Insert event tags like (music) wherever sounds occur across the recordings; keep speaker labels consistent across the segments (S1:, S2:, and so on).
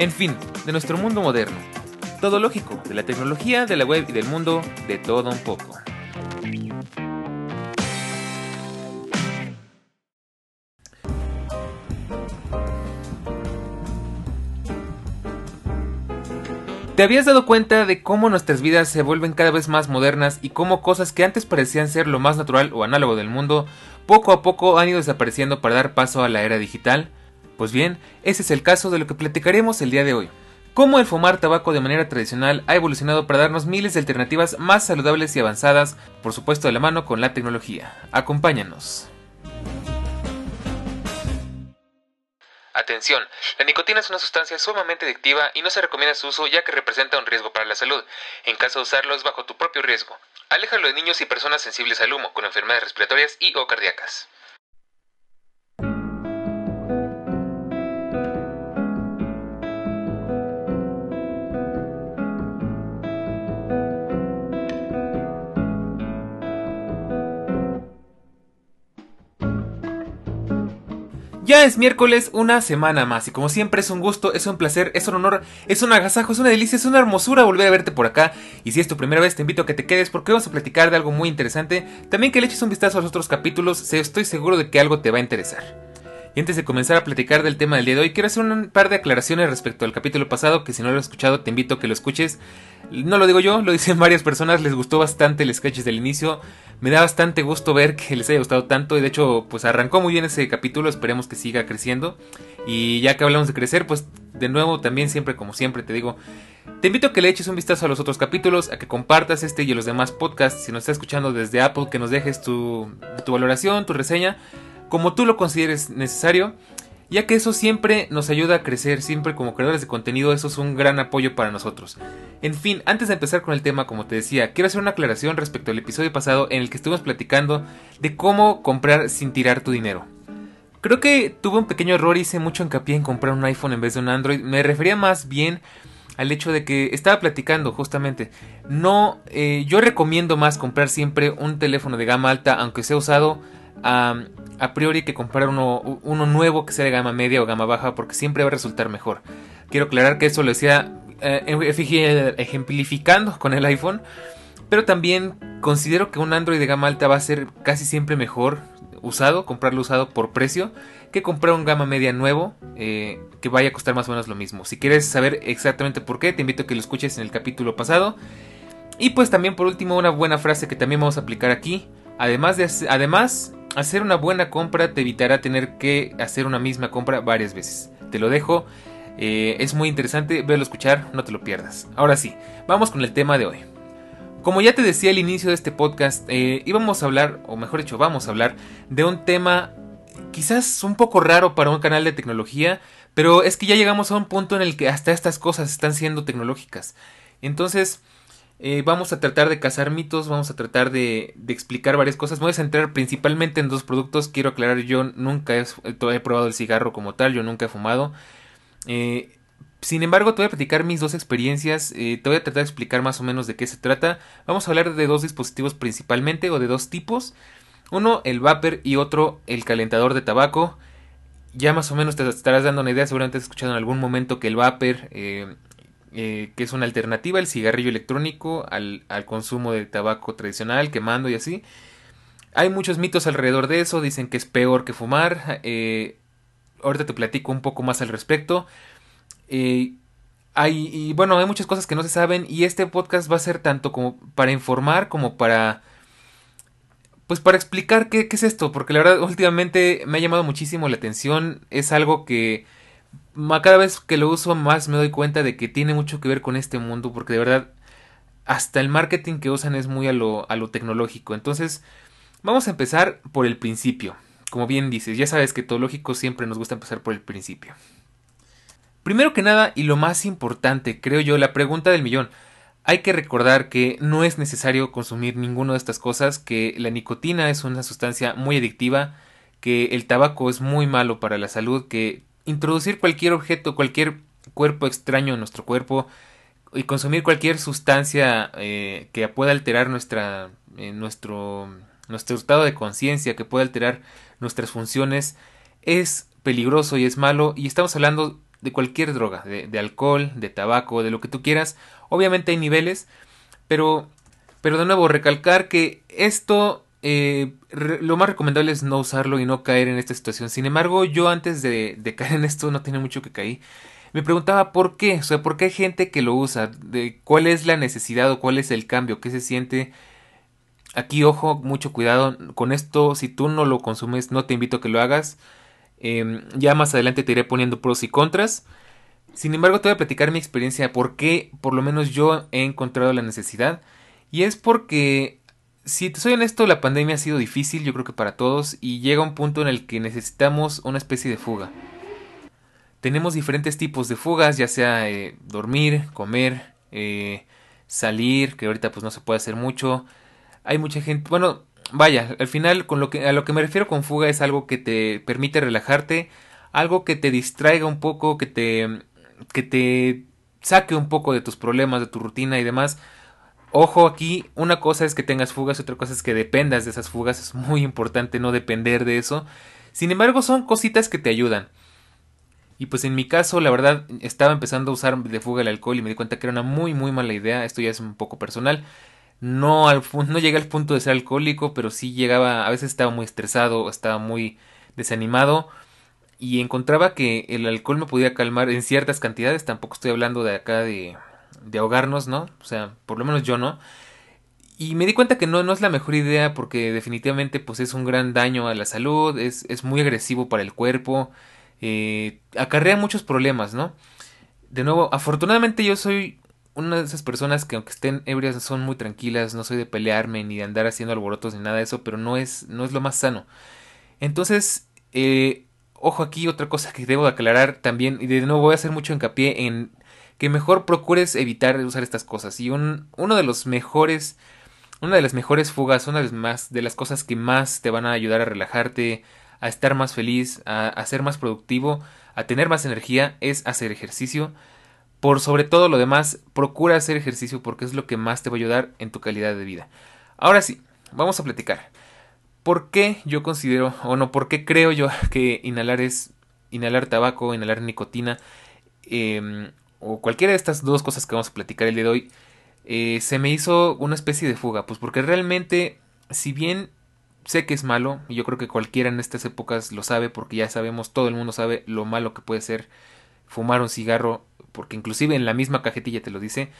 S1: En fin, de nuestro mundo moderno. Todo lógico, de la tecnología, de la web y del mundo, de todo un poco. ¿Te habías dado cuenta de cómo nuestras vidas se vuelven cada vez más modernas y cómo cosas que antes parecían ser lo más natural o análogo del mundo, poco a poco han ido desapareciendo para dar paso a la era digital? Pues bien, ese es el caso de lo que platicaremos el día de hoy. Cómo el fumar tabaco de manera tradicional ha evolucionado para darnos miles de alternativas más saludables y avanzadas, por supuesto de la mano con la tecnología. Acompáñanos. Atención, la nicotina es una sustancia sumamente adictiva y no se recomienda su uso ya que representa un riesgo para la salud. En caso de usarlo es bajo tu propio riesgo. Aléjalo de niños y personas sensibles al humo, con enfermedades respiratorias y o cardíacas. Ya es miércoles, una semana más, y como siempre es un gusto, es un placer, es un honor, es un agasajo, es una delicia, es una hermosura volver a verte por acá. Y si es tu primera vez, te invito a que te quedes porque vamos a platicar de algo muy interesante. También que le eches un vistazo a los otros capítulos, estoy seguro de que algo te va a interesar. Y antes de comenzar a platicar del tema del día de hoy, quiero hacer un par de aclaraciones respecto al capítulo pasado, que si no lo has escuchado te invito a que lo escuches. No lo digo yo, lo dicen (laughs) varias personas, les gustó bastante el sketch del inicio. Me da bastante gusto ver que les haya gustado tanto y de hecho pues arrancó muy bien ese capítulo, esperemos que siga creciendo. Y ya que hablamos de crecer, pues de nuevo también siempre como siempre te digo, te invito a que le eches un vistazo a los otros capítulos, a que compartas este y los demás podcasts, si nos estás escuchando desde Apple, que nos dejes tu, tu valoración, tu reseña como tú lo consideres necesario, ya que eso siempre nos ayuda a crecer, siempre como creadores de contenido eso es un gran apoyo para nosotros. En fin, antes de empezar con el tema, como te decía, quiero hacer una aclaración respecto al episodio pasado en el que estuvimos platicando de cómo comprar sin tirar tu dinero. Creo que tuve un pequeño error, hice mucho hincapié en comprar un iPhone en vez de un Android, me refería más bien al hecho de que estaba platicando justamente. No, eh, yo recomiendo más comprar siempre un teléfono de gama alta, aunque sea usado a, priori que comprar uno, uno, nuevo que sea de gama media o gama baja porque siempre va a resultar mejor. Quiero aclarar que eso lo decía eh, ejemplificando con el iPhone, pero también considero que un Android de gama alta va a ser casi siempre mejor usado, comprarlo usado por precio, que comprar un gama media nuevo eh, que vaya a costar más o menos lo mismo. Si quieres saber exactamente por qué, te invito a que lo escuches en el capítulo pasado. Y pues también por último una buena frase que también vamos a aplicar aquí. Además de además Hacer una buena compra te evitará tener que hacer una misma compra varias veces. Te lo dejo. Eh, es muy interesante, verlo escuchar, no te lo pierdas. Ahora sí, vamos con el tema de hoy. Como ya te decía al inicio de este podcast, eh, íbamos a hablar, o mejor dicho, vamos a hablar de un tema quizás un poco raro para un canal de tecnología, pero es que ya llegamos a un punto en el que hasta estas cosas están siendo tecnológicas. Entonces, eh, vamos a tratar de cazar mitos, vamos a tratar de, explicar varias cosas. Me voy a centrar principalmente en dos productos. Quiero aclarar, yo nunca he, probado el cigarro como tal, yo nunca he fumado. Eh, sin embargo, te voy a platicar mis dos experiencias, eh, te voy a tratar de explicar más o menos de qué se trata. Vamos a hablar de dos dispositivos principalmente, o de dos tipos. Uno, el vapor y otro, el calentador de tabaco. Ya más o menos te estarás dando una idea, seguramente has escuchado en algún momento que el vapor eh, que es una alternativa al cigarrillo electrónico, al, consumo de tabaco tradicional, quemando y así. Hay muchos mitos alrededor de eso, dicen que es peor que fumar. Eh, ahorita te platico un poco más al respecto. Eh, hay, y bueno, hay muchas cosas que no se saben y este podcast va a ser tanto como para informar como para... Pues para explicar qué, qué es esto, porque la verdad últimamente me ha llamado muchísimo la atención, es algo que cada vez que lo uso más me doy cuenta de que tiene mucho que ver con este mundo porque de verdad hasta el marketing que usan es muy a lo, a lo tecnológico. Entonces vamos a empezar por el principio. Como bien dices, ya sabes que todo lógico siempre nos gusta empezar por el principio. Primero que nada, y lo más importante, creo yo, la pregunta del millón. Hay que recordar que no es necesario consumir ninguna de estas cosas, que la nicotina es una sustancia muy adictiva, que el tabaco es muy malo para la salud, que introducir cualquier objeto, cualquier cuerpo extraño en nuestro cuerpo y consumir cualquier sustancia eh, que pueda alterar nuestra, eh, nuestro, nuestro estado de conciencia, que pueda alterar nuestras funciones, es peligroso y es malo. Y estamos hablando de cualquier droga, de, alcohol, de tabaco, de lo que tú quieras. Obviamente hay niveles, pero, pero de nuevo recalcar que esto eh, lo más recomendable es no usarlo y no caer en esta situación. Sin embargo, yo antes de, caer en esto no tiene mucho que caer. Me preguntaba por qué, o sea, por qué hay gente que lo usa, de cuál es la necesidad o cuál es el cambio, qué se siente. Aquí, ojo, mucho cuidado con esto. Si tú no lo consumes, no te invito a que lo hagas. Em, ya más adelante te iré poniendo pros y contras. Sin embargo, te voy a platicar mi experiencia, por qué por lo menos yo he encontrado la necesidad. Y es porque, si te soy honesto, la pandemia ha sido difícil, yo creo que para todos, y llega un punto en el que necesitamos una especie de fuga. Tenemos diferentes tipos de fugas, ya sea eh, dormir, comer, eh, salir, que ahorita pues no se puede hacer mucho. Hay mucha gente, bueno, vaya, al final con lo que a lo que me refiero con fuga es algo que te permite relajarte, algo que te distraiga un poco, que te que te saque un poco de tus problemas, de tu rutina y demás. Ojo aquí, una cosa es que tengas fugas, otra cosa es que dependas de esas fugas, es muy importante no depender de eso. Sin embargo, son cositas que te ayudan. Y pues en mi caso, la verdad, estaba empezando a usar de fuga el alcohol y me di cuenta que era una muy muy mala idea, esto ya es un poco personal. No, al, no llegué al punto de ser alcohólico, pero sí llegaba, a veces estaba muy estresado, estaba muy desanimado y encontraba que el alcohol me podía calmar en ciertas cantidades, tampoco estoy hablando de acá de, de ahogarnos, ¿no? O sea, por lo menos yo no. Y me di cuenta que no, no es la mejor idea porque definitivamente pues es un gran daño a la salud, es, es muy agresivo para el cuerpo, eh, acarrea muchos problemas, ¿no? De nuevo, afortunadamente yo soy una de esas personas que aunque estén ebrias son muy tranquilas, no soy de pelearme ni de andar haciendo alborotos ni nada de eso, pero no es, no es lo más sano. Entonces, eh, ojo aquí, otra cosa que debo aclarar también, y de nuevo voy a hacer mucho hincapié en que mejor procures evitar usar estas cosas. Y un, uno de los mejores, una de las mejores fugas, una de las, más, de las cosas que más te van a ayudar a relajarte, a estar más feliz, a, a ser más productivo, a tener más energía, es hacer ejercicio. Por sobre todo lo demás, procura hacer ejercicio porque es lo que más te va a ayudar en tu calidad de vida. Ahora sí, vamos a platicar. ¿Por qué yo considero, o no, por qué creo yo (laughs) que inhalar es inhalar tabaco, inhalar nicotina, em, o cualquiera de estas dos cosas que vamos a platicar el día de hoy, eh, se me hizo una especie de fuga? Pues porque realmente, si bien sé que es malo, y yo creo que cualquiera en estas épocas lo sabe, porque ya sabemos, todo el mundo sabe lo malo que puede ser fumar un cigarro porque inclusive en la misma cajetilla te lo dice.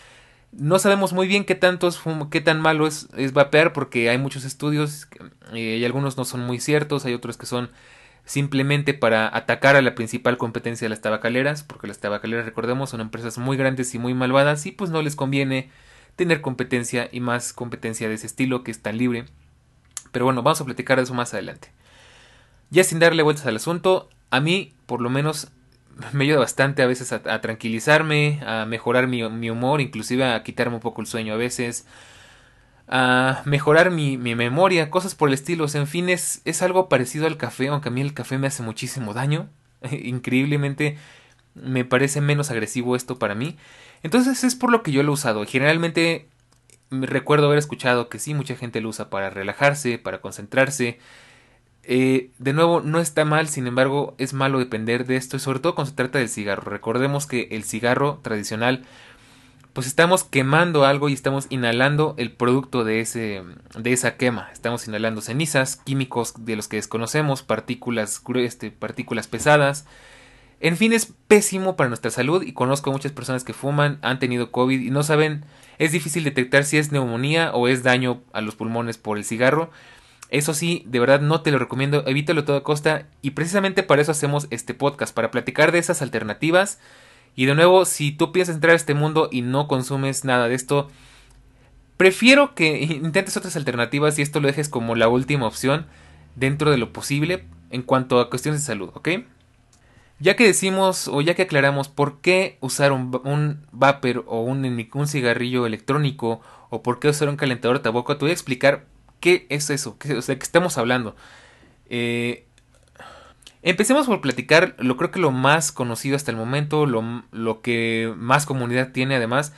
S1: No sabemos muy bien qué tanto es qué tan malo es, es vapear porque hay muchos estudios eh, y algunos no son muy ciertos, hay otros que son simplemente para atacar a la principal competencia de las tabacaleras, porque las tabacaleras, recordemos, son empresas muy grandes y muy malvadas y pues no les conviene tener competencia y más competencia de ese estilo que es tan libre. Pero bueno, vamos a platicar de eso más adelante. Ya sin darle vueltas al asunto, a mí por lo menos me ayuda bastante a veces a, tranquilizarme, a mejorar mi, humor, inclusive a quitarme un poco el sueño a veces, a mejorar mi, memoria, cosas por el estilo. En fin, es, es algo parecido al café, aunque a mí el café me hace muchísimo daño. (laughs) Increíblemente me parece menos agresivo esto para mí. Entonces es por lo que yo lo he usado. Generalmente recuerdo haber escuchado que sí, mucha gente lo usa para relajarse, para concentrarse, eh, de nuevo, no está mal, sin embargo, es malo depender de esto, sobre todo cuando se trata del cigarro. Recordemos que el cigarro tradicional, pues estamos quemando algo y estamos inhalando el producto de, ese, de esa quema. Estamos inhalando cenizas, químicos de los que desconocemos, partículas, este, partículas pesadas. En fin, es pésimo para nuestra salud y conozco muchas personas que fuman, han tenido COVID y no saben, es difícil detectar si es neumonía o es daño a los pulmones por el cigarro. Eso sí, de verdad no te lo recomiendo, evítalo a toda costa y precisamente para eso hacemos este podcast, para platicar de esas alternativas. Y de nuevo, si tú piensas entrar a este mundo y no consumes nada de esto, prefiero que (laughs) intentes otras alternativas y esto lo dejes como la última opción dentro de lo posible en cuanto a cuestiones de salud, ¿ok? Ya que decimos o ya que aclaramos por qué usar un, un vapor o un, cigarrillo electrónico o por qué usar un calentador de tabaco, te voy a explicar qué es eso, qué, o sea, qué estamos hablando. Eh, empecemos por platicar, lo creo que lo más conocido hasta el momento, lo, lo que más comunidad tiene además.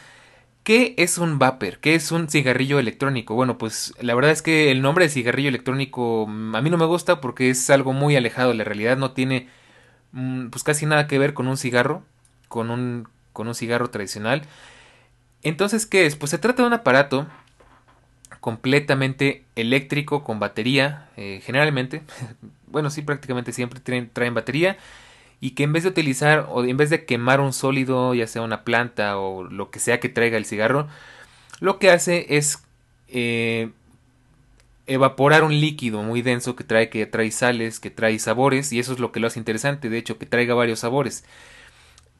S1: ¿Qué es un vapor? ¿Qué es un cigarrillo electrónico? Bueno, pues la verdad es que el nombre de cigarrillo electrónico mm, a mí no me gusta porque es algo muy alejado de la realidad, no tiene Mm, pues casi nada que ver con un cigarro, con un, con un cigarro tradicional. Entonces, ¿qué es? Pues se trata de un aparato completamente eléctrico con batería, eh, generalmente, (laughs) bueno, sí, prácticamente siempre traen, batería, y que en vez de utilizar o en vez de quemar un sólido, ya sea una planta o lo que sea que traiga el cigarro, lo que hace es eh, evaporar un líquido muy denso que trae, que trae sales, que trae sabores, y eso es lo que lo hace interesante, de hecho, que traiga varios sabores.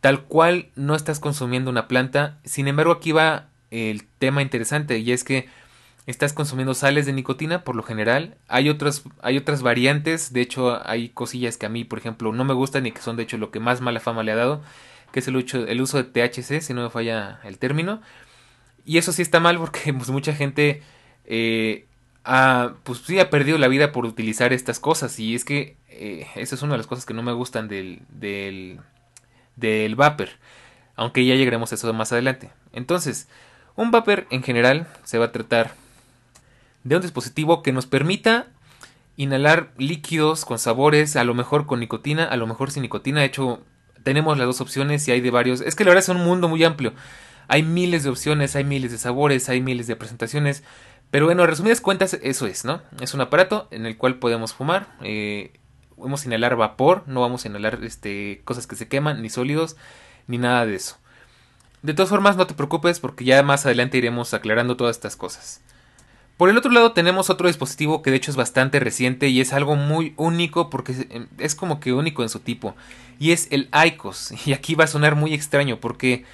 S1: Tal cual no estás consumiendo una planta, sin embargo aquí va el tema interesante, y es que estás consumiendo sales de nicotina por lo general. Hay otras, hay otras variantes, de hecho hay cosillas que a mí, por ejemplo, no me gustan y que son de hecho lo que más mala fama le ha dado, que es el, uso, de THC, si no me falla el término. Y eso sí está mal porque (laughs) pues, mucha gente eh, ha, pues sí ha perdido la vida por utilizar estas cosas y es que eh, esa es una de las cosas que no me gustan del, del, del vapor, aunque ya llegaremos a eso más adelante. Entonces, un vapor en general se va a tratar de un dispositivo que nos permita inhalar líquidos con sabores, a lo mejor con nicotina, a lo mejor sin nicotina. De hecho, tenemos las dos opciones y hay de varios. Es que la verdad es un mundo muy amplio. Hay miles de opciones, hay miles de sabores, hay miles de presentaciones. Pero bueno, resumidas cuentas, eso es, ¿no? Es un aparato en el cual podemos fumar. Eh, vamos a inhalar vapor, no vamos a inhalar este, cosas que se queman, ni sólidos, ni nada de eso. De todas formas, no te preocupes porque ya más adelante iremos aclarando todas estas cosas. Por el otro lado tenemos otro dispositivo que de hecho es bastante reciente y es algo muy único porque es como que único en su tipo. Y es el ICOS. (laughs) Y aquí va a sonar muy extraño porque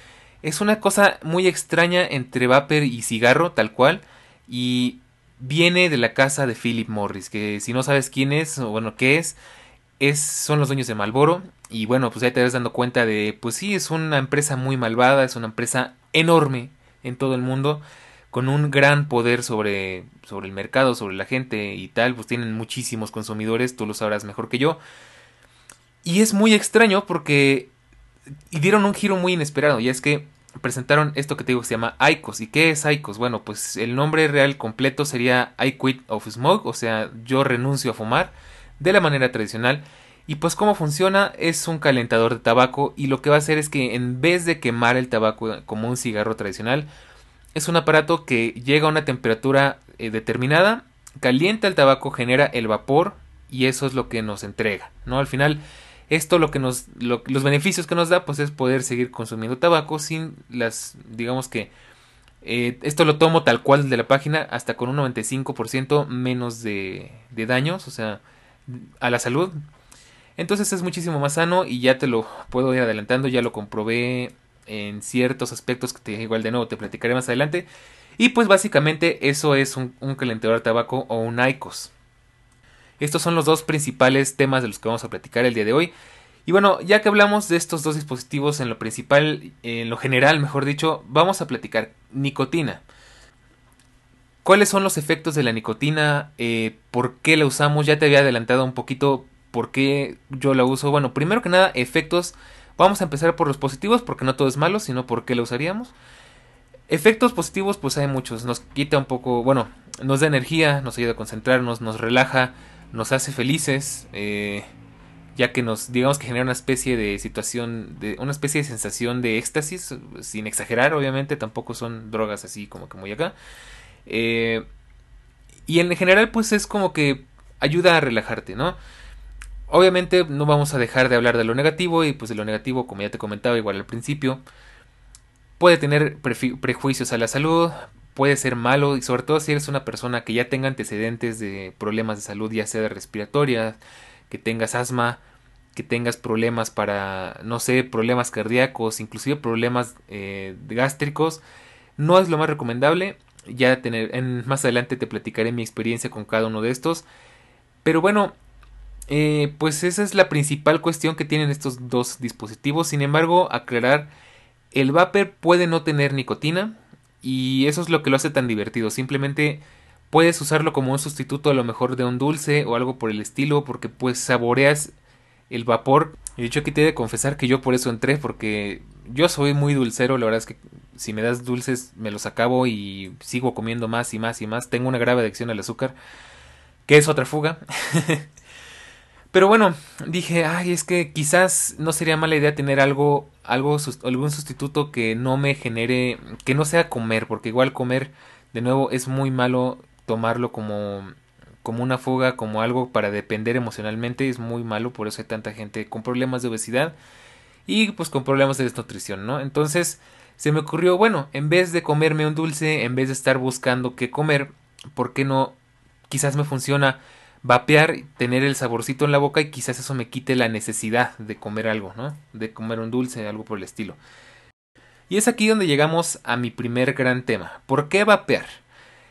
S1: es una cosa muy extraña entre vapor y cigarro, tal cual y viene de la casa de Philip Morris, que si no sabes quién es o bueno qué es, es son los dueños de Malboro y bueno, pues ya te vas dando cuenta de pues sí, es una empresa muy malvada, es una empresa enorme en todo el mundo con un gran poder sobre sobre el mercado, sobre la gente y tal, pues tienen muchísimos consumidores, tú lo sabrás mejor que yo. Y es muy extraño porque dieron un giro muy inesperado, y es que presentaron esto que te digo que se llama ICOS. ¿Y qué es ICOS? Bueno, pues el nombre real completo sería I Quit of Smoke, o sea, yo renuncio a fumar de la manera tradicional. Y pues cómo funciona es un calentador de tabaco y lo que va a hacer es que en vez de quemar el tabaco como un cigarro tradicional, es un aparato que llega a una temperatura eh, determinada, calienta el tabaco, genera el vapor y eso es lo que nos entrega, ¿no? Al final esto lo que nos, los beneficios que nos da, pues es poder seguir consumiendo tabaco sin las, digamos que, eh, esto lo tomo tal cual de la página, hasta con un 95% menos de, de daños, o sea, a la salud. Entonces es muchísimo más sano y ya te lo puedo ir adelantando, ya lo comprobé en ciertos aspectos que te, igual de nuevo te platicaré más adelante. Y pues básicamente eso es un, calentador de tabaco o un ICOS. Estos son los dos principales temas de los que vamos a platicar el día de hoy. Y bueno, ya que hablamos de estos dos dispositivos en lo principal, en lo general, mejor dicho, vamos a platicar nicotina. ¿Cuáles son los efectos de la nicotina? Eh, ¿Por qué la usamos? Ya te había adelantado un poquito por qué yo la uso. Bueno, primero que nada, efectos. Vamos a empezar por los positivos, porque no todo es malo, sino por qué la usaríamos. Efectos positivos, pues hay muchos. Nos quita un poco, bueno, nos da energía, nos ayuda a concentrarnos, nos relaja, nos hace felices, eh, ya que nos, digamos que genera una especie de situación, de una especie de sensación de éxtasis, sin exagerar, obviamente, tampoco son drogas así como que muy acá. Eh, y en general, pues es como que ayuda a relajarte, ¿no? Obviamente no vamos a dejar de hablar de lo negativo y pues de lo negativo, como ya te comentaba igual al principio, puede tener prejuicios a la salud, puede ser malo y sobre todo si eres una persona que ya tenga antecedentes de problemas de salud, ya sea de respiratoria, que tengas asma, que tengas problemas para, no sé, problemas cardíacos, inclusive problemas eh, gástricos, no es lo más recomendable. Ya tener, en, más adelante te platicaré mi experiencia con cada uno de estos. Pero bueno, Eh, pues esa es la principal cuestión que tienen estos dos dispositivos. Sin embargo, aclarar, el vapor puede no tener nicotina y eso es lo que lo hace tan divertido. Simplemente puedes usarlo como un sustituto a lo mejor de un dulce o algo por el estilo porque pues saboreas el vapor. De hecho aquí te he de confesar que yo por eso entré porque yo soy muy dulcero. La verdad es que si me das dulces me los acabo y sigo comiendo más y más y más. Tengo una grave adicción al azúcar que es otra fuga. (laughs) Pero bueno, dije, ay, es que quizás no sería mala idea tener algo, algo, algún sustituto que no me genere, que no sea comer, porque igual comer, de nuevo, es muy malo tomarlo como, como una fuga, como algo para depender emocionalmente, es muy malo, por eso hay tanta gente con problemas de obesidad y pues con problemas de desnutrición, ¿no? Entonces se me ocurrió, bueno, en vez de comerme un dulce, en vez de estar buscando qué comer, ¿por qué no? Quizás me funciona vapear, tener el saborcito en la boca y quizás eso me quite la necesidad de comer algo, ¿no? De comer un dulce, algo por el estilo. Y es aquí donde llegamos a mi primer gran tema. ¿Por qué vapear?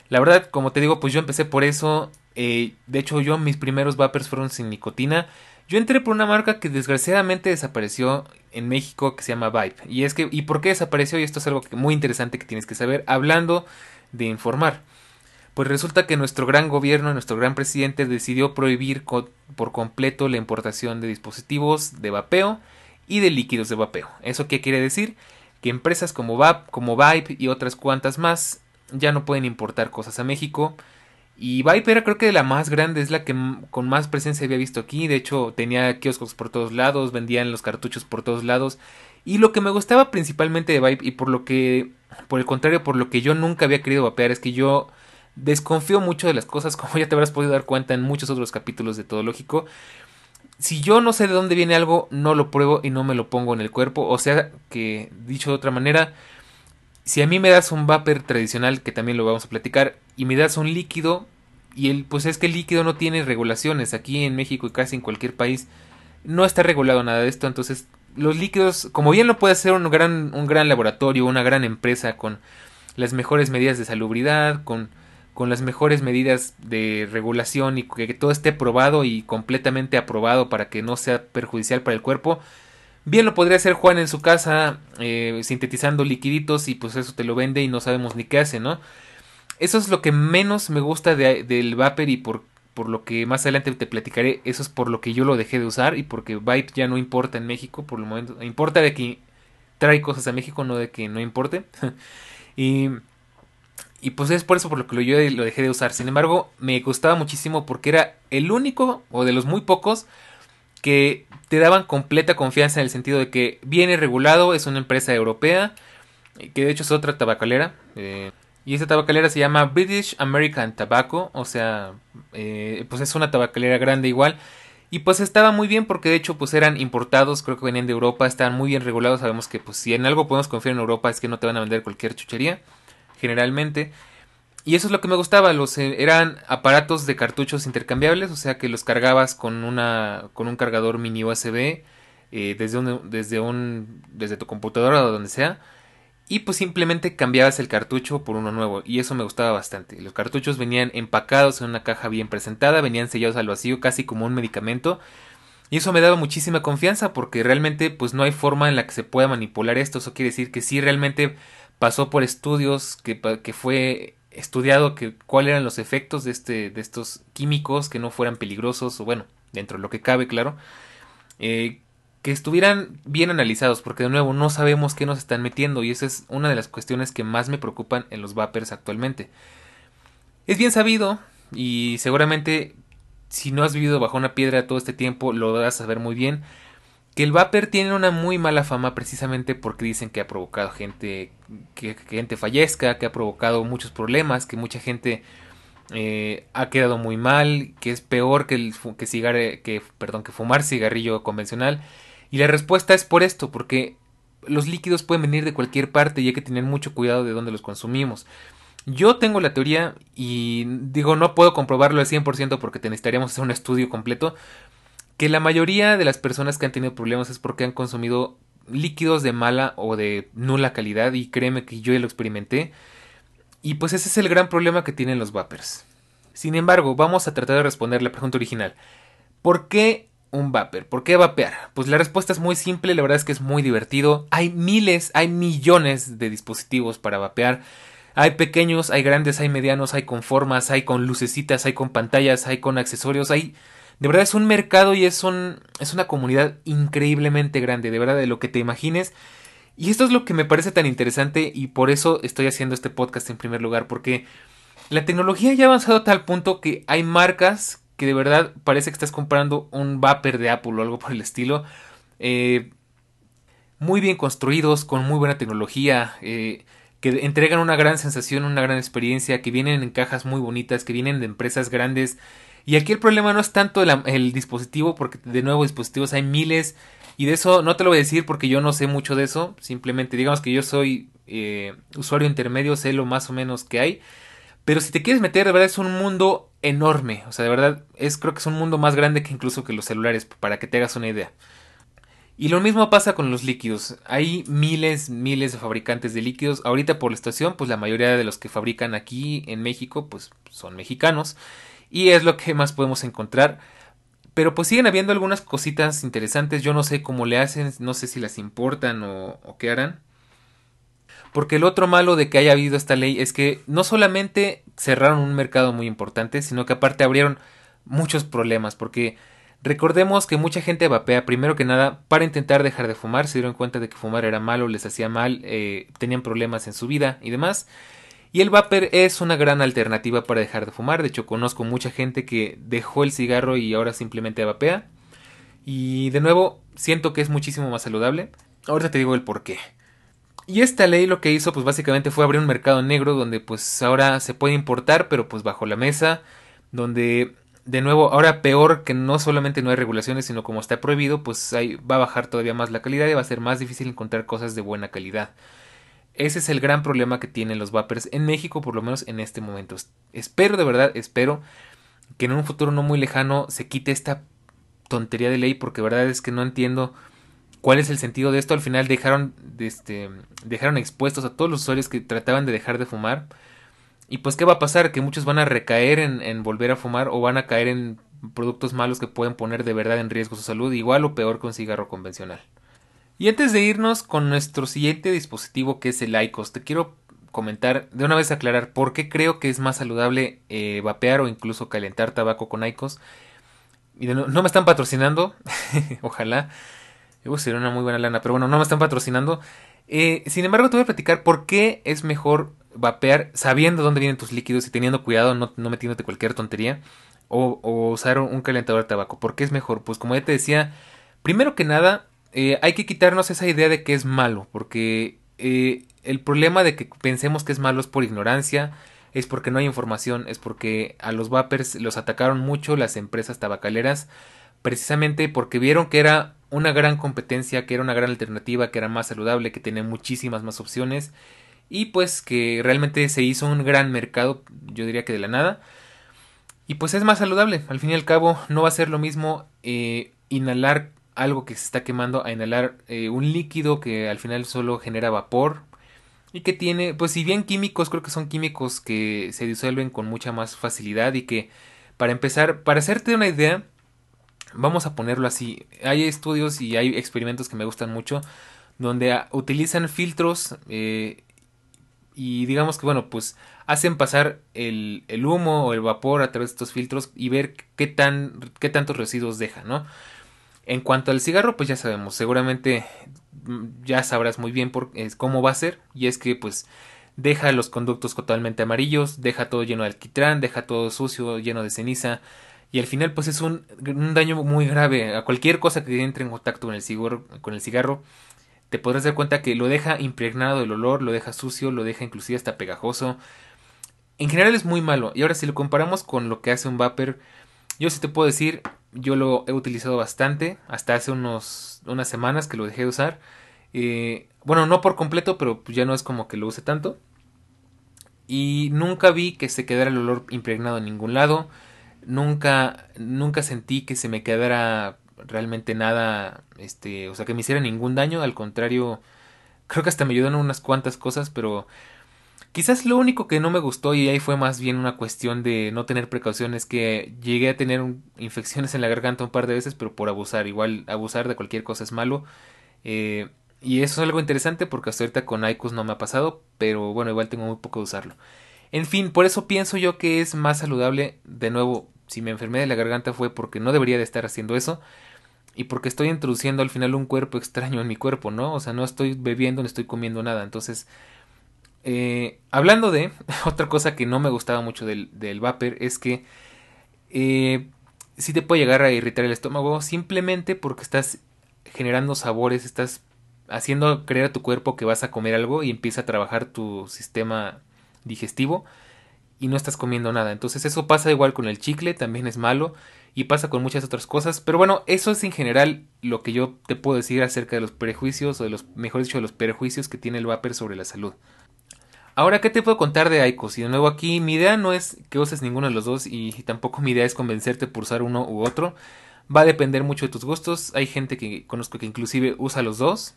S1: La verdad, como te digo, pues yo empecé por eso. Eh, de hecho, yo mis primeros vapers fueron sin nicotina. Yo entré por una marca que desgraciadamente desapareció en México que se llama Vibe. Y es que, ¿y por qué desapareció? Y esto es algo muy interesante que tienes que saber hablando de informar. Pues resulta que nuestro gran gobierno, nuestro gran presidente decidió prohibir por completo la importación de dispositivos de vapeo y de líquidos de vapeo. ¿Eso qué quiere decir? Que empresas como VAP, como Vibe y otras cuantas más ya no pueden importar cosas a México. Y Vibe era creo que la más grande, es la que con más presencia había visto aquí. De hecho, tenía kioscos por todos lados, vendían los cartuchos por todos lados. Y lo que me gustaba principalmente de Vibe, y por lo que, por el contrario, por lo que yo nunca había querido vapear, es que yo desconfío mucho de las cosas, (laughs) como ya te habrás podido dar cuenta en muchos otros capítulos de Todo Lógico. Si yo no sé de dónde viene algo, no lo pruebo y no me lo pongo en el cuerpo. O sea que, dicho de otra manera, si a mí me das un vapor tradicional, que también lo vamos a platicar, y me das un líquido, y el, pues es que el líquido no tiene regulaciones. Aquí en México y casi en cualquier país no está regulado nada de esto. Entonces, los líquidos, como bien lo puede hacer un gran, un gran laboratorio, una gran empresa con las mejores medidas de salubridad, con con las mejores medidas de regulación y que todo esté probado y completamente aprobado para que no sea perjudicial para el cuerpo. Bien lo podría hacer Juan en su casa eh, sintetizando liquiditos y pues eso te lo vende y no sabemos ni qué hace, ¿no? Eso es lo que menos me gusta del Vapor y por, por lo que más adelante te platicaré, eso es por lo que yo lo dejé de usar y porque Vibe ya no importa en México por el momento. Importa de que trae cosas a México, no de que no importe. (laughs) y y pues es por eso por lo que yo lo dejé de usar. Sin embargo, me gustaba muchísimo porque era el único o de los muy pocos que te daban completa confianza en el sentido de que viene regulado, es una empresa europea, que de hecho es otra tabacalera. Eh, y esa tabacalera se llama British American Tobacco, o sea, eh, pues es una tabacalera grande igual. Y pues estaba muy bien porque de hecho pues eran importados, creo que venían de Europa, estaban muy bien regulados. Sabemos que pues si en algo podemos confiar en Europa es que no te van a vender cualquier chuchería generalmente. Y eso es lo que me gustaba, los eh, eran aparatos de cartuchos intercambiables, o sea que los cargabas con una con un cargador mini USB eh, desde un, desde un desde tu computadora o donde sea y pues simplemente cambiabas el cartucho por uno nuevo y eso me gustaba bastante. Los cartuchos venían empacados en una caja bien presentada, venían sellados al vacío casi como un medicamento y eso me daba muchísima confianza porque realmente pues no hay forma en la que se pueda manipular esto, eso quiere decir que sí realmente pasó por estudios que, fue estudiado que cuáles eran los efectos de este de estos químicos que no fueran peligrosos o bueno dentro de lo que cabe claro eh, que estuvieran bien analizados porque de nuevo no sabemos qué nos están metiendo y esa es una de las cuestiones que más me preocupan en los vapers actualmente. Es bien sabido y seguramente si no has vivido bajo una piedra todo este tiempo lo vas a saber muy bien que el Vapor tiene una muy mala fama precisamente porque dicen que ha provocado gente que, gente fallezca, que ha provocado muchos problemas, que mucha gente eh, ha quedado muy mal, que es peor que el que que fumar cigarrillo convencional. Y la respuesta es por esto, porque los líquidos pueden venir de cualquier parte y hay que tener mucho cuidado de dónde los consumimos. Yo tengo la teoría y digo no puedo comprobarlo al 100% porque necesitaríamos hacer un estudio completo, que la mayoría de las personas que han tenido problemas es porque han consumido líquidos de mala o de nula calidad y créeme que yo ya lo experimenté y pues ese es el gran problema que tienen los vapers. Sin embargo, vamos a tratar de responder la pregunta original. ¿Por qué un vapor? ¿Por qué vapear? Pues la respuesta es muy simple, la verdad es que es muy divertido. Hay miles, hay millones de dispositivos para vapear. Hay pequeños, hay grandes, hay medianos, hay con formas, hay con lucecitas, hay con pantallas, hay con accesorios, hay... De verdad es un mercado y es, un, es una comunidad increíblemente grande, de verdad, de lo que te imagines. Y esto es lo que me parece tan interesante y por eso estoy haciendo este podcast en primer lugar, porque la tecnología ya ha avanzado a tal punto que hay marcas que de verdad parece que estás comprando un vapor de Apple o algo por el estilo. Eh, muy bien construidos, con muy buena tecnología, eh, que entregan una gran sensación, una gran experiencia, que vienen en cajas muy bonitas, que vienen de empresas grandes. Y aquí el problema no es tanto el, dispositivo, porque de nuevo dispositivos hay miles. Y de eso no te lo voy a decir porque yo no sé mucho de eso. Simplemente digamos que yo soy eh, usuario intermedio, sé lo más o menos que hay. Pero si te quieres meter, de verdad es un mundo enorme. O sea, de verdad, es creo que es un mundo más grande que incluso que los celulares, para que te hagas una idea. Y lo mismo pasa con los líquidos. Hay miles, miles de fabricantes de líquidos. Ahorita por la estación, pues la mayoría de los que fabrican aquí en México, pues son mexicanos. Y es lo que más podemos encontrar. Pero pues siguen habiendo algunas cositas interesantes. Yo no sé cómo le hacen, no sé si las importan o, qué harán. Porque el otro malo de que haya habido esta ley es que no solamente cerraron un mercado muy importante, sino que aparte abrieron muchos problemas, porque recordemos que mucha gente vapea primero que nada para intentar dejar de fumar, se dieron cuenta de que fumar era malo, les hacía mal, eh, tenían problemas en su vida y demás. Y el vapor es una gran alternativa para dejar de fumar. De hecho, conozco mucha gente que dejó el cigarro y ahora simplemente vapea. Y de nuevo, siento que es muchísimo más saludable. Ahorita te digo el por qué. Y esta ley lo que hizo pues básicamente fue abrir un mercado negro donde pues ahora se puede importar pero pues bajo la mesa, donde de nuevo ahora peor que no solamente no hay regulaciones sino como está prohibido pues ahí va a bajar todavía más la calidad y va a ser más difícil encontrar cosas de buena calidad. Ese es el gran problema que tienen los vapers en México por lo menos en este momento. Espero de verdad, espero que en un futuro no muy lejano se quite esta tontería de ley porque verdad es que no entiendo cuál es el sentido de esto. Al final dejaron, este, dejaron expuestos a todos los usuarios que trataban de dejar de fumar. Y pues, ¿qué va a pasar? Que muchos van a recaer en, en, volver a fumar o van a caer en productos malos que pueden poner de verdad en riesgo su salud, igual o peor que un cigarro convencional. Y antes de irnos con nuestro siguiente dispositivo que es el ICOS, te quiero comentar, de una vez aclarar por qué creo que es más saludable eh, vapear o incluso calentar tabaco con ICOS. Y no, no me están patrocinando, (laughs) ojalá. Sería una muy buena lana, pero bueno, no me están patrocinando. Eh, sin embargo, te voy a platicar por qué es mejor vapear sabiendo dónde vienen tus líquidos y teniendo cuidado, no, metiéndote cualquier tontería. O, usar un calentador de tabaco. ¿Por qué es mejor? Pues como ya te decía, primero que nada, eh, hay que quitarnos esa idea de que es malo. Porque eh, el problema de que pensemos que es malo es por ignorancia, es porque no hay información, es porque a los vapers los atacaron mucho las empresas tabacaleras precisamente porque vieron que era una gran competencia, que era una gran alternativa, que era más saludable, que tenía muchísimas más opciones y pues que realmente se hizo un gran mercado, yo diría que de la nada. Y pues es más saludable, al fin y al cabo no va a ser lo mismo eh, inhalar algo que se está quemando a inhalar eh, un líquido que al final solo genera vapor y que tiene, pues si bien químicos, creo que son químicos que se disuelven con mucha más facilidad y que para empezar, para hacerte una idea, vamos a ponerlo así, hay estudios y hay experimentos que me gustan mucho donde utilizan filtros eh, y digamos que bueno pues hacen pasar el, el, humo o el vapor a través de estos filtros y ver qué tan qué tantos residuos deja no en cuanto al cigarro pues ya sabemos seguramente mm, ya sabrás muy bien por, cómo va a ser y es que pues deja los conductos totalmente amarillos deja todo lleno de alquitrán deja todo sucio lleno de ceniza y al final pues es un, daño muy grave a cualquier cosa que entre en contacto con el cigarro, te podrás dar cuenta que lo deja impregnado del olor, lo deja sucio, lo deja inclusive hasta pegajoso. En general es muy malo. Y ahora si lo comparamos con lo que hace un vapor, yo sí te puedo decir, yo lo he utilizado bastante, hasta hace unos, unas semanas que lo dejé de usar. Eh, bueno, no por completo, pero ya no es como que lo use tanto. Y nunca vi que se quedara el olor impregnado en ningún lado nunca, nunca sentí que se me quedara realmente nada, este, o sea, que me hiciera ningún daño, al contrario, creo que hasta me ayudan unas cuantas cosas, pero Quizás lo único que no me gustó y ahí fue más bien una cuestión de no tener precauciones que llegué a tener infecciones en la garganta un par de veces pero por abusar. Igual abusar de cualquier cosa es malo. Eh, y eso es algo interesante porque hasta ahorita con ICOS no me ha pasado, pero bueno, igual tengo muy poco de usarlo. En fin, por eso pienso yo que es más saludable, de nuevo, si me enfermé de la garganta fue porque no debería de estar haciendo eso y porque estoy introduciendo al final un cuerpo extraño en mi cuerpo, ¿no? O sea, no estoy bebiendo, no estoy comiendo nada. Entonces, eh, hablando de (laughs) otra cosa que no me gustaba mucho del, del vapor es que eh, sí te puede llegar a irritar el estómago simplemente porque estás generando sabores, estás haciendo creer a tu cuerpo que vas a comer algo y empieza a trabajar tu sistema digestivo y no estás comiendo nada. Entonces eso pasa igual con el chicle, también es malo y pasa con muchas otras cosas. Pero bueno, eso es en general lo que yo te puedo decir acerca de los prejuicios o de los, mejor dicho, de los perjuicios que tiene el vapor sobre la salud. Ahora, ¿qué te puedo contar de ICOS? Y de nuevo aquí, mi idea no es que uses ninguno de los dos y tampoco mi idea es convencerte por usar uno u otro. Va a depender mucho de tus gustos. Hay gente que conozco que inclusive usa los dos.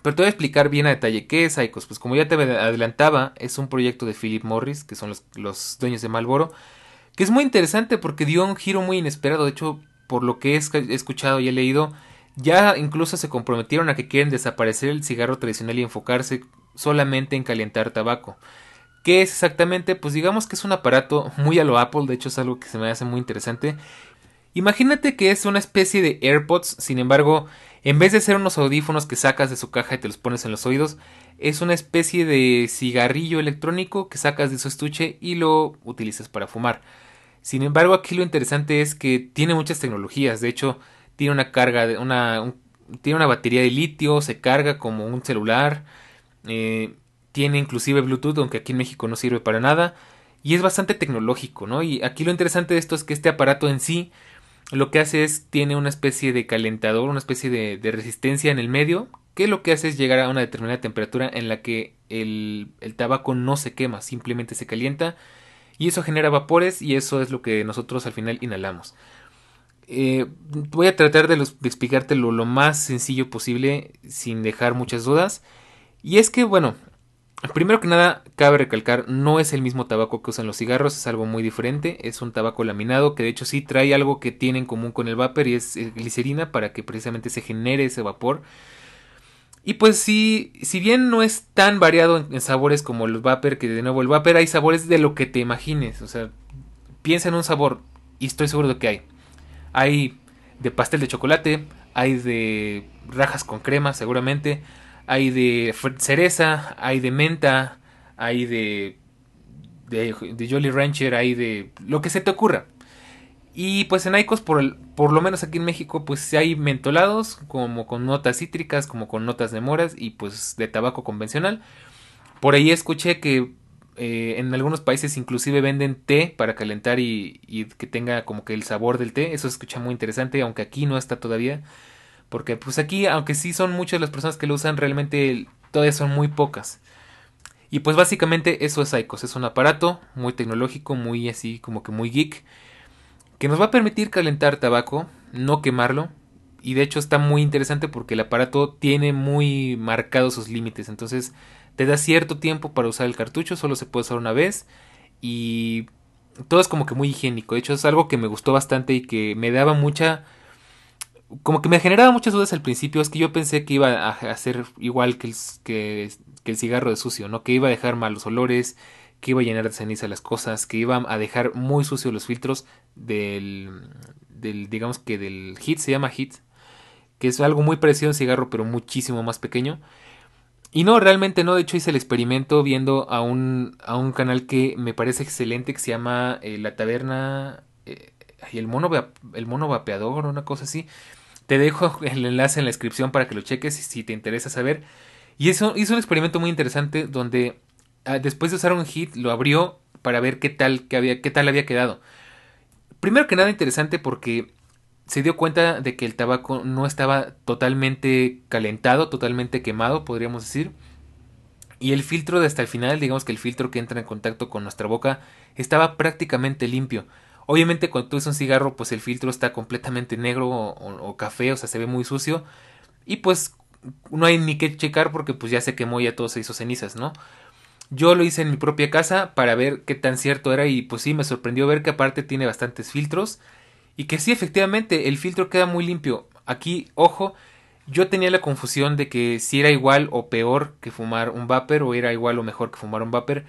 S1: Pero te voy a explicar bien a detalle qué es ICOS. Pues como ya te adelantaba, es un proyecto de Philip Morris, que son los, dueños de Marlboro, que es muy interesante porque dio un giro muy inesperado. De hecho, por lo que he escuchado y he leído, ya incluso se comprometieron a que quieren desaparecer el cigarro tradicional y enfocarse solamente en calentar tabaco. ¿Qué es exactamente? Pues digamos que es un aparato muy a lo Apple, de hecho es algo que se me hace muy interesante. Imagínate que es una especie de AirPods, sin embargo, en vez de ser unos audífonos que sacas de su caja y te los pones en los oídos, es una especie de cigarrillo electrónico que sacas de su estuche y lo utilizas para fumar. Sin embargo, aquí lo interesante es que tiene muchas tecnologías. De hecho, tiene una carga de una tiene una batería de litio, se carga como un celular, eh, tiene inclusive Bluetooth, aunque aquí en México no sirve para nada, y es bastante tecnológico, ¿no? Y aquí lo interesante de esto es que este aparato en sí lo que hace es tiene una especie de calentador, una especie de, resistencia en el medio, que lo que hace es llegar a una determinada temperatura en la que el, tabaco no se quema, simplemente se calienta y eso genera vapores y eso es lo que nosotros al final inhalamos. Eh, voy a tratar de, de explicártelo lo más sencillo posible sin dejar muchas dudas. Y es que, bueno, Primero que nada, cabe recalcar, no es el mismo tabaco que usan los cigarros, es algo muy diferente, es un tabaco laminado que de hecho sí trae algo que tiene en común con el vapor y es eh, glicerina para que precisamente se genere ese vapor. Y pues sí, si bien no es tan variado en, sabores como el vapor, que de nuevo el vapor hay sabores de lo que te imagines, o sea, piensa en un sabor y estoy seguro de que hay. Hay de pastel de chocolate, hay de rajas con crema seguramente, hay de cereza, hay de menta, hay de, de, Jolly Rancher, hay de lo que se te ocurra. Y pues en Icos, por, por lo menos aquí en México, pues hay mentolados, como con notas cítricas, como con notas de moras y pues de tabaco convencional. Por ahí escuché que eh, en algunos países inclusive venden té para calentar y, y, que tenga como que el sabor del té. Eso se escucha muy interesante, aunque aquí no está todavía. Porque pues aquí, aunque sí son muchas las personas que lo usan, realmente todavía son muy pocas. Y pues básicamente eso es ICOS, es un aparato muy tecnológico, muy así como que muy geek, que nos va a permitir calentar tabaco, no quemarlo. Y de hecho está muy interesante porque el aparato tiene muy marcados sus límites. Entonces te da cierto tiempo para usar el cartucho, solo se puede usar una vez. Y todo es como que muy higiénico. De hecho es algo que me gustó bastante y que me daba mucha como que me generaba muchas dudas al principio, es que yo pensé que iba a hacer igual que el, que, el cigarro de sucio, ¿no? Que iba a dejar malos olores, que iba a llenar de ceniza las cosas, que iba a dejar muy sucios los filtros del, del digamos que del hit, se llama hit, que es algo muy parecido a cigarro pero muchísimo más pequeño. Y no, realmente no, de hecho hice el experimento viendo a un, a un canal que me parece excelente, que se llama eh, La Taberna... Eh, y el mono, el mono vapeador, una cosa así. Te dejo el enlace en la descripción para que lo cheques si te interesa saber. Y eso hizo un experimento muy interesante donde ah, después de usar un hit lo abrió para ver qué tal, qué había, qué tal había quedado. Primero que nada interesante porque se dio cuenta de que el tabaco no estaba totalmente calentado, totalmente quemado, podríamos decir. Y el filtro de hasta el final, digamos que el filtro que entra en contacto con nuestra boca, estaba prácticamente limpio. Obviamente cuando tú usas un cigarro pues el filtro está completamente negro o, café, o sea se ve muy sucio y pues no hay ni que checar porque pues ya se quemó ya todo se hizo cenizas, ¿no? Yo lo hice en mi propia casa para ver qué tan cierto era y pues sí, me sorprendió ver que aparte tiene bastantes filtros y que sí, efectivamente, el filtro queda muy limpio. Aquí, ojo, yo tenía la confusión de que si era igual o peor que fumar un vapor o era igual o mejor que fumar un vapor.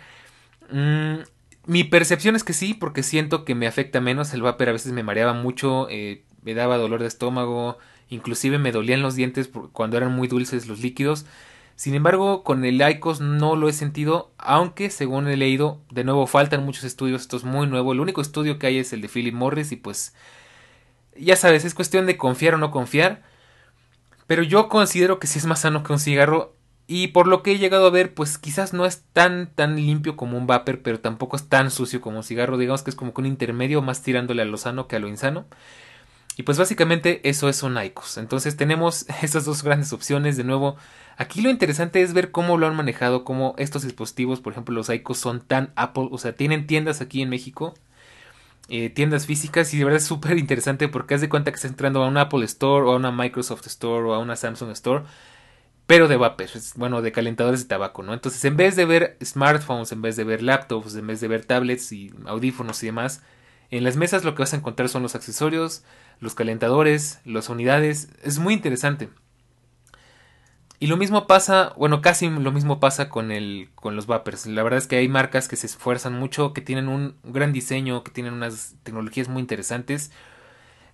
S1: Mm, mi percepción es que sí, porque siento que me afecta menos. El vapor a veces me mareaba mucho, eh, me daba dolor de estómago, inclusive me dolían los dientes cuando eran muy dulces los líquidos. Sin embargo, con el ICOS no lo he sentido, aunque según he leído, de nuevo faltan muchos estudios, esto es muy nuevo, el único estudio que hay es el de Philip Morris y pues ya sabes, es cuestión de confiar o no confiar, pero yo considero que sí es más sano que un cigarro y por lo que he llegado a ver, pues quizás no es tan tan limpio como un vapor, pero tampoco es tan sucio como un cigarro, digamos que es como que un intermedio más tirándole a lo sano que a lo insano. Y pues básicamente eso es un ICOS. Entonces tenemos (laughs) esas dos grandes opciones. De nuevo, aquí lo interesante es ver cómo lo han manejado, cómo estos dispositivos, por ejemplo los ICOS son tan Apple, o sea, tienen tiendas aquí en México, eh, tiendas físicas y de verdad es súper interesante porque haz de cuenta que estás entrando a un Apple Store o a una Microsoft Store o a una Samsung Store. Pero de vapor, bueno, de calentadores de tabaco, ¿no? Entonces, en vez de ver smartphones, en vez de ver laptops, en vez de ver tablets y audífonos y demás, en las mesas lo que vas a encontrar son los accesorios, los calentadores, las unidades. Es muy interesante. Y lo mismo pasa, bueno, casi lo mismo pasa con, el, con los vapers. La verdad es que hay marcas que se esfuerzan mucho, que tienen un gran diseño, que tienen unas tecnologías muy interesantes.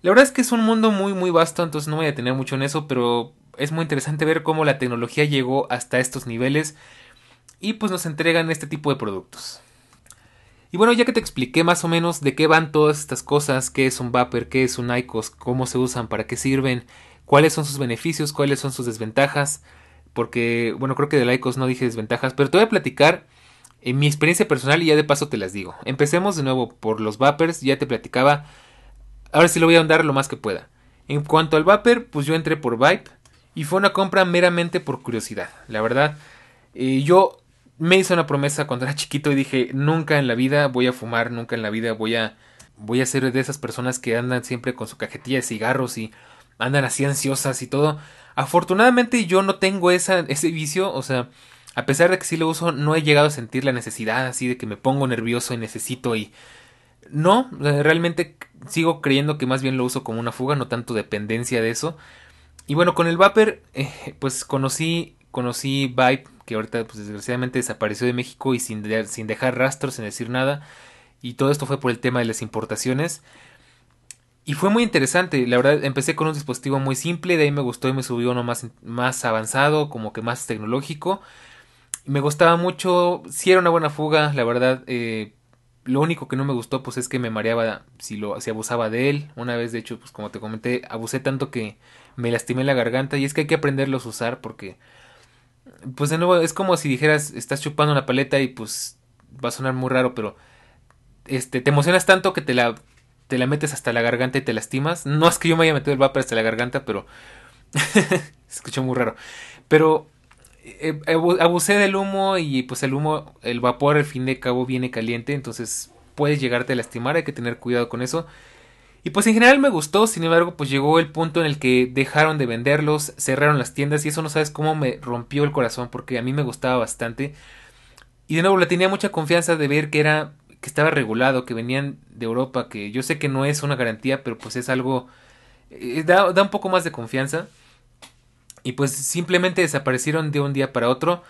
S1: La verdad es que es un mundo muy, muy vasto, entonces no voy a detener mucho en eso, pero es muy interesante ver cómo la tecnología llegó hasta estos niveles y pues nos entregan este tipo de productos. Y bueno, ya que te expliqué más o menos de qué van todas estas cosas, qué es un Vapor, qué es un ICOS, cómo se usan, para qué sirven, cuáles son sus beneficios, cuáles son sus desventajas, porque, bueno, creo que del ICOS no dije desventajas, pero te voy a platicar en mi experiencia personal y ya de paso te las digo. Empecemos de nuevo por los Vapors, ya te platicaba, ahora sí lo voy a andar lo más que pueda. En cuanto al Vapor, pues yo entré por Vibe y fue una compra meramente por curiosidad, la verdad. Yo me hice una promesa cuando era (laughs) chiquito y dije, nunca en la vida voy a fumar, nunca en la vida voy a voy a ser de esas personas que andan siempre con su cajetilla de cigarros y andan así ansiosas y todo. Afortunadamente yo no tengo esa, ese vicio, o sea, a pesar de que sí lo uso, no he llegado a sentir la necesidad así de que me pongo nervioso y necesito y... No, realmente sigo creyendo que más bien lo uso como una fuga, no tanto dependencia de eso. Y bueno, con el Vapor, eh, pues conocí, conocí Vibe que ahorita pues desgraciadamente desapareció de México y sin, sin dejar rastros, sin decir nada. Y todo esto fue por el tema de las importaciones. Y fue muy interesante, la verdad empecé con un dispositivo muy simple, de ahí me gustó y me subió uno más, más avanzado, como que más tecnológico. Me gustaba mucho, si era una buena fuga, la verdad, eh, lo único que no me gustó pues es que me mareaba si, lo, si abusaba de él. Una vez de hecho, pues como te comenté, abusé tanto que me lastimé la garganta y es que hay que aprenderlos a usar porque pues de nuevo es como si dijeras estás chupando una paleta y pues va a sonar muy raro, pero este te emocionas tanto que te la te la metes hasta la garganta y te lastimas. No es que yo me haya metido el vapor hasta la garganta, pero (laughs) se escuchó muy raro. Pero eh, abusé del humo y pues el humo, el vapor al fin de cabo viene caliente, entonces puedes llegarte a lastimar, hay que tener cuidado con eso. Y pues en general me gustó, sin embargo, pues llegó el punto en el que dejaron de venderlos, cerraron las tiendas y eso no sabes cómo me rompió el corazón porque a mí me gustaba bastante. Y de nuevo le tenía mucha confianza de ver que era que estaba regulado, que venían de Europa, que yo sé que no es una garantía, pero pues es algo eh, da, da un poco más de confianza. Y pues simplemente desaparecieron de un día para otro.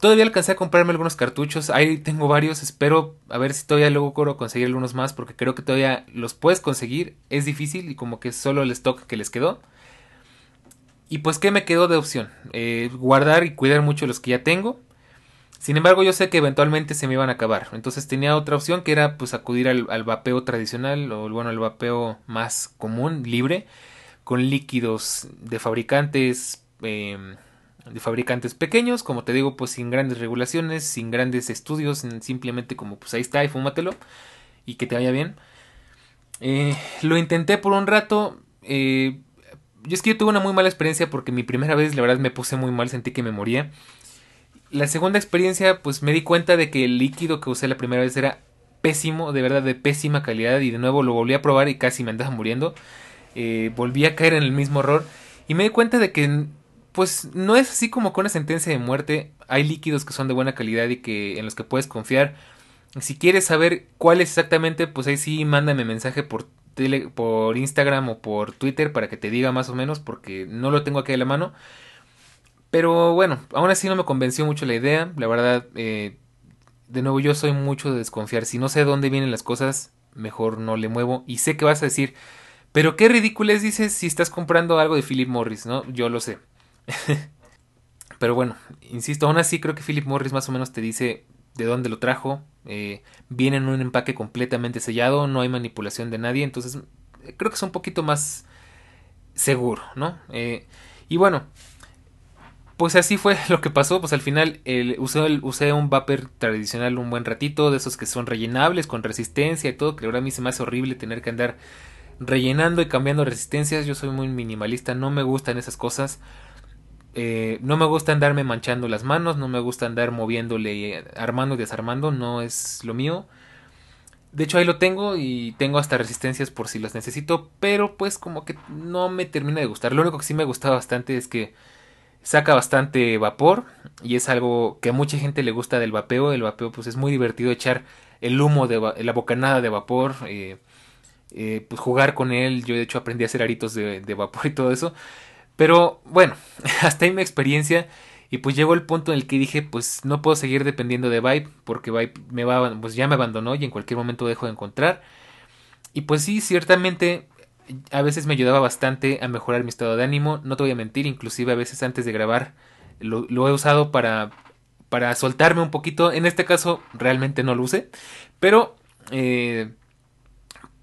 S1: Todavía alcancé a comprarme algunos cartuchos. Ahí tengo varios. Espero a ver si todavía luego puedo conseguir algunos más. Porque creo que todavía los puedes conseguir. Es difícil y como que solo el stock que les quedó. Y pues, ¿qué me quedó de opción? Eh, guardar y cuidar mucho los que ya tengo. Sin embargo, yo sé que eventualmente se me iban a acabar. Entonces tenía otra opción que era pues acudir al, vapeo tradicional. O bueno, el vapeo más común, libre. Con líquidos de fabricantes. Eh, de fabricantes pequeños, como te digo, pues sin grandes regulaciones, sin grandes estudios, simplemente como pues ahí está y fúmatelo y que te vaya bien. Eh, lo intenté por un rato. Eh, yo es que yo tuve una muy mala experiencia porque mi primera vez la verdad me puse muy mal, sentí que me moría. La segunda experiencia pues me di cuenta de que el líquido que usé la primera vez era pésimo, de verdad de pésima calidad y de nuevo lo volví a probar y casi me andaba muriendo. Eh, volví a caer en el mismo error y me di cuenta de que pues no es así como con una sentencia de muerte. Hay líquidos que son de buena calidad y que en los que puedes confiar. Si quieres saber cuál es exactamente, pues ahí sí mándame mensaje por tele, por Instagram o por Twitter para que te diga más o menos porque no lo tengo aquí a la mano. Pero bueno, aún así no me convenció mucho la idea. La verdad, eh, de nuevo yo soy mucho de desconfiar. Si no sé dónde vienen las cosas, mejor no le muevo. Y sé que vas a decir, pero qué ridículo es, dices, si estás comprando algo de Philip Morris, ¿no? Yo lo sé. (laughs) pero bueno, insisto, aún así creo que Philip Morris más o menos te dice de dónde lo trajo. Eh, viene en un empaque completamente sellado, no hay manipulación de nadie. Entonces, creo que es un poquito más seguro, ¿no? Eh, y bueno, pues así fue (laughs) lo que pasó, pues al final el, usé, usé, un vapor tradicional un buen ratito, de esos que son rellenables, con resistencia y todo, que ahora a mí se me hace horrible tener que andar rellenando y cambiando resistencias, yo soy muy minimalista, no me gustan esas cosas, eh, no me gusta andarme manchando las manos, no me gusta andar moviéndole, armando y desarmando, no es lo mío. De hecho ahí lo tengo y tengo hasta resistencias por si las necesito, pero pues como que no me termina de gustar. Lo único que sí me gusta bastante es que saca bastante vapor y es algo que a mucha gente le gusta del vapeo. El vapeo pues es muy divertido echar el humo de la bocanada de vapor, eh, eh, pues jugar con él. Yo de hecho aprendí a hacer aritos de, vapor y todo eso. Pero bueno, (laughs) hasta ahí mi experiencia. Y pues llegó el punto en el que dije, pues no puedo seguir dependiendo de Vibe, porque Vibe me va, pues ya me abandonó y en cualquier momento dejo de encontrar. Y pues sí, ciertamente a veces me ayudaba bastante a mejorar mi estado de ánimo, no te voy a mentir, inclusive a veces antes de grabar lo, he usado para, para soltarme un poquito, en este caso realmente no lo usé, pero eh,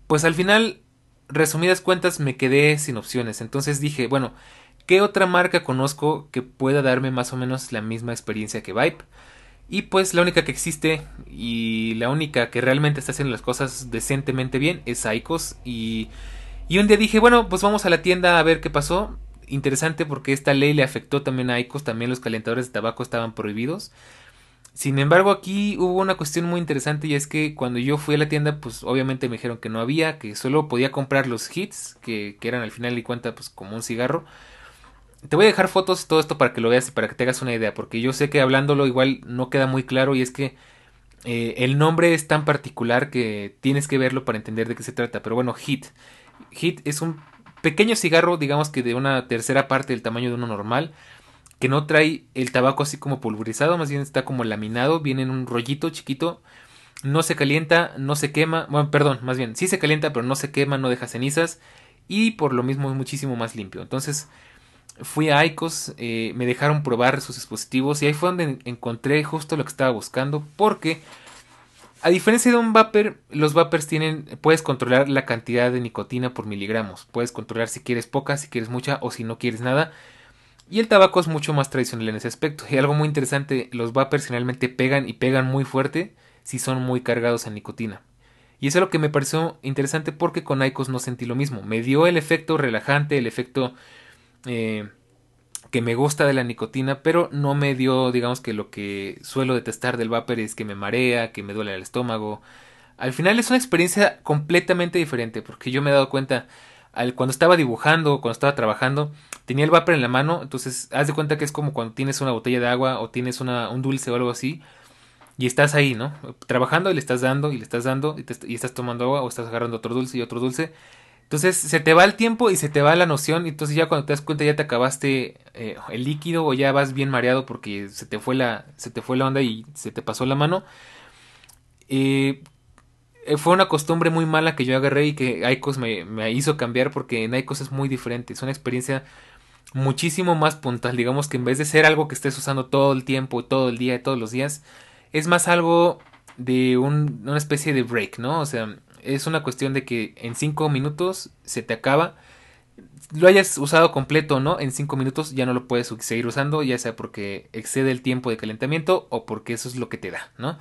S1: pues al final, resumidas cuentas, me quedé sin opciones, entonces dije, bueno, ¿qué otra marca conozco que pueda darme más o menos la misma experiencia que Vibe? Y pues la única que existe y la única que realmente está haciendo las cosas decentemente bien es Icos y y un día dije, bueno, pues vamos a la tienda a ver qué pasó. Interesante porque esta ley le afectó también a ICOS, también los calentadores de tabaco estaban prohibidos. Sin embargo, aquí hubo una cuestión muy interesante y es que cuando yo fui a la tienda, pues obviamente me dijeron que no había, que solo podía comprar los hits, que, eran al final y cuenta pues como un cigarro. Te voy a dejar fotos todo esto para que lo veas y para que te hagas una idea, porque yo sé que hablándolo igual no queda muy claro y es que eh, el nombre es tan particular que tienes que verlo para entender de qué se trata. Pero bueno, hit. Hit es un pequeño cigarro, digamos que de una tercera parte del tamaño de uno normal, que no trae el tabaco así como pulverizado, más bien está como laminado, viene en un rollito chiquito, no se calienta, no se quema, bueno, perdón, más bien, sí se calienta, pero no se quema, no deja cenizas, y por lo mismo es muchísimo más limpio. Entonces, fui a Icos, eh, me dejaron probar sus dispositivos y ahí fue donde encontré justo lo que estaba buscando, porque a diferencia de un vapor, los vapers tienen, puedes controlar la cantidad de nicotina por miligramos. Puedes controlar si quieres poca, si quieres mucha o si no quieres nada. Y el tabaco es mucho más tradicional en ese aspecto. Y algo muy interesante, los vapers generalmente pegan y pegan muy fuerte si son muy cargados en nicotina. Y eso es lo que me pareció interesante porque con Icos no sentí lo mismo. Me dio el efecto relajante, el efecto eh, que me gusta de la nicotina, pero no me dio, digamos que lo que suelo detestar del vapor es que me marea, que me duele el estómago. Al final es una experiencia completamente diferente, porque yo me he dado cuenta, al, cuando estaba dibujando, cuando estaba trabajando, tenía el vapor en la mano, entonces haz de cuenta que es como cuando tienes una botella de agua o tienes una, un dulce o algo así, y estás ahí, ¿no? Trabajando y le estás dando y le estás dando y, y estás tomando agua o estás agarrando otro dulce y otro dulce entonces se te va el tiempo y se te va la noción. Y entonces ya cuando te das cuenta ya te acabaste eh, el líquido o ya vas bien mareado porque se te fue la, se te fue la onda y se te pasó la mano. Eh, fue una costumbre muy mala que yo agarré y que Icos me, hizo cambiar porque en Icos es muy diferente. Es una experiencia muchísimo más puntual. Digamos que en vez de ser algo que estés usando todo el tiempo, todo el día, todos los días, es más algo de un, una especie de break, ¿no? O sea, es una cuestión de que en 5 minutos se te acaba. Lo hayas usado completo o no, en 5 minutos ya no lo puedes seguir usando, ya sea porque excede el tiempo de calentamiento o porque eso es lo que te da, ¿no?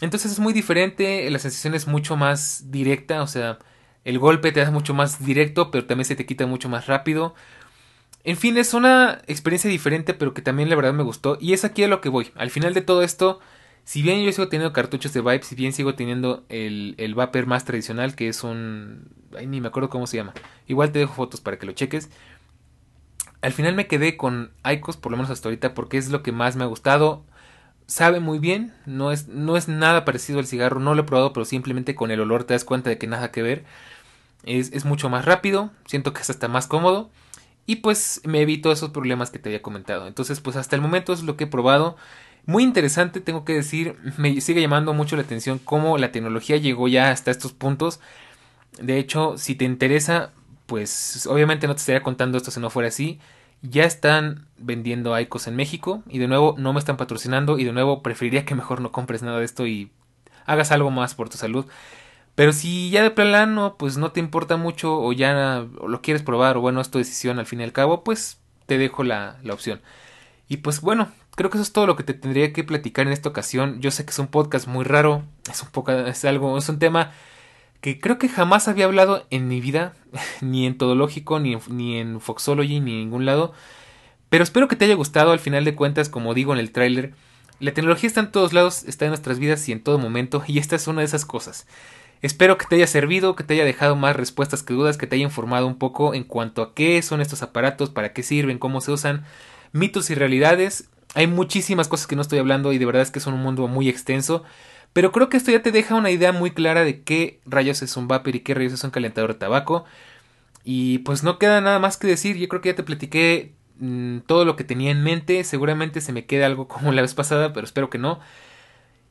S1: Entonces es muy diferente, la sensación es mucho más directa, o sea, el golpe te da mucho más directo, pero también se te quita mucho más rápido. En fin, es una experiencia diferente, pero que también la verdad me gustó. Y es aquí a lo que voy. Al final de todo esto, si bien yo sigo teniendo cartuchos de Vibe, si bien sigo teniendo el, el Vapor más tradicional, que es un... Ay, ni me acuerdo cómo se llama. Igual te dejo fotos para que lo cheques. al final me quedé con Icos, por lo menos hasta ahorita, porque es lo que más me ha gustado. Sabe muy bien, no es, no es nada parecido al cigarro, no lo he probado, pero simplemente con el olor te das cuenta de que nada que ver. Es, es mucho más rápido, siento que es hasta más cómodo. Y pues me evito esos problemas que te había comentado. Entonces, pues hasta el momento es lo que he probado. Muy interesante, tengo que decir, me sigue llamando mucho la atención cómo la tecnología llegó ya hasta estos puntos. De hecho, si te interesa, pues obviamente no te estaría contando esto si no fuera así. Ya están vendiendo ICOS en México y de nuevo no me están patrocinando y de nuevo preferiría que mejor no compres nada de esto y hagas algo más por tu salud. Pero si ya de plano pues no te importa mucho o ya lo quieres probar o bueno es tu decisión al fin y al cabo, pues te dejo la, la opción. Y pues bueno, creo que eso es todo lo que te tendría que platicar en esta ocasión. Yo sé que es un podcast muy raro, es un poco, es algo, es un tema que creo que jamás había hablado en mi vida, (laughs) ni en Todológico, ni ni en Foxology, ni en ningún lado. Pero espero que te haya gustado, al final de cuentas, como digo en el tráiler, la tecnología está en todos lados, está en nuestras vidas y en todo momento, y esta es una de esas cosas. Espero que te haya servido, que te haya dejado más respuestas que dudas, que te haya informado un poco en cuanto a qué son estos aparatos, para qué sirven, cómo se usan, mitos y realidades. Hay muchísimas cosas que no estoy hablando y de verdad es que son un mundo muy extenso. Pero creo que esto ya te deja una idea muy clara de qué rayos es un vapor y qué rayos es un calentador de tabaco. Y pues no queda nada más que decir. Yo creo que ya te platiqué mm, todo lo que tenía en mente. Seguramente se me queda algo como la vez pasada, pero espero que no.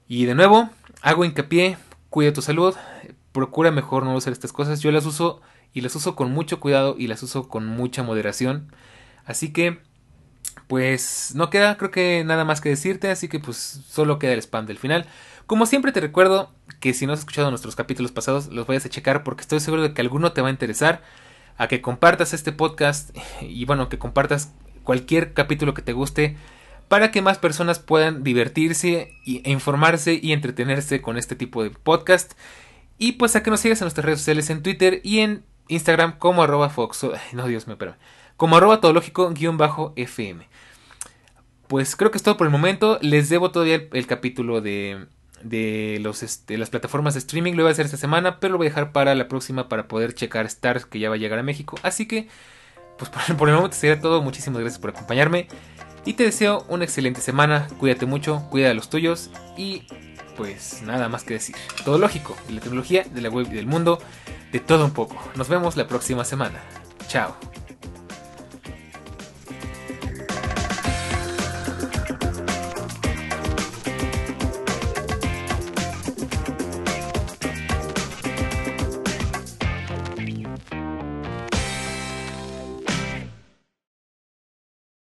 S1: Y de nuevo, hago hincapié, cuida tu salud, procura mejor no usar estas cosas. Yo las uso y las uso con mucho cuidado y las uso con mucha moderación. Así que, pues no queda creo que nada más que decirte, así que pues solo queda el spam del final. Como siempre te recuerdo que si no has escuchado nuestros capítulos pasados, los vayas a checar porque estoy seguro de que alguno te va a interesar, a que compartas este podcast (laughs) y bueno, que compartas cualquier capítulo que te guste para que más personas puedan divertirse e informarse y entretenerse con este tipo de podcast. Y pues a que nos sigas en nuestras redes sociales en Twitter y en Instagram como arroba fox... No, Dios me espera. Como arroba todológico-fm. Pues creo que es todo por el momento. Les debo todavía el capítulo de de los, este, las plataformas de streaming. Lo voy a hacer esta semana, pero lo voy a dejar para la próxima para poder checar Stars que ya va a llegar a México. Así que, pues (laughs) por, el momento sería todo. Muchísimas gracias por acompañarme. Y te deseo una excelente semana. Cuídate mucho, cuida de los tuyos. Y pues nada más que decir. Todo lógico, de la tecnología, de la web y del mundo, de todo un poco. Nos vemos la próxima semana. Chao.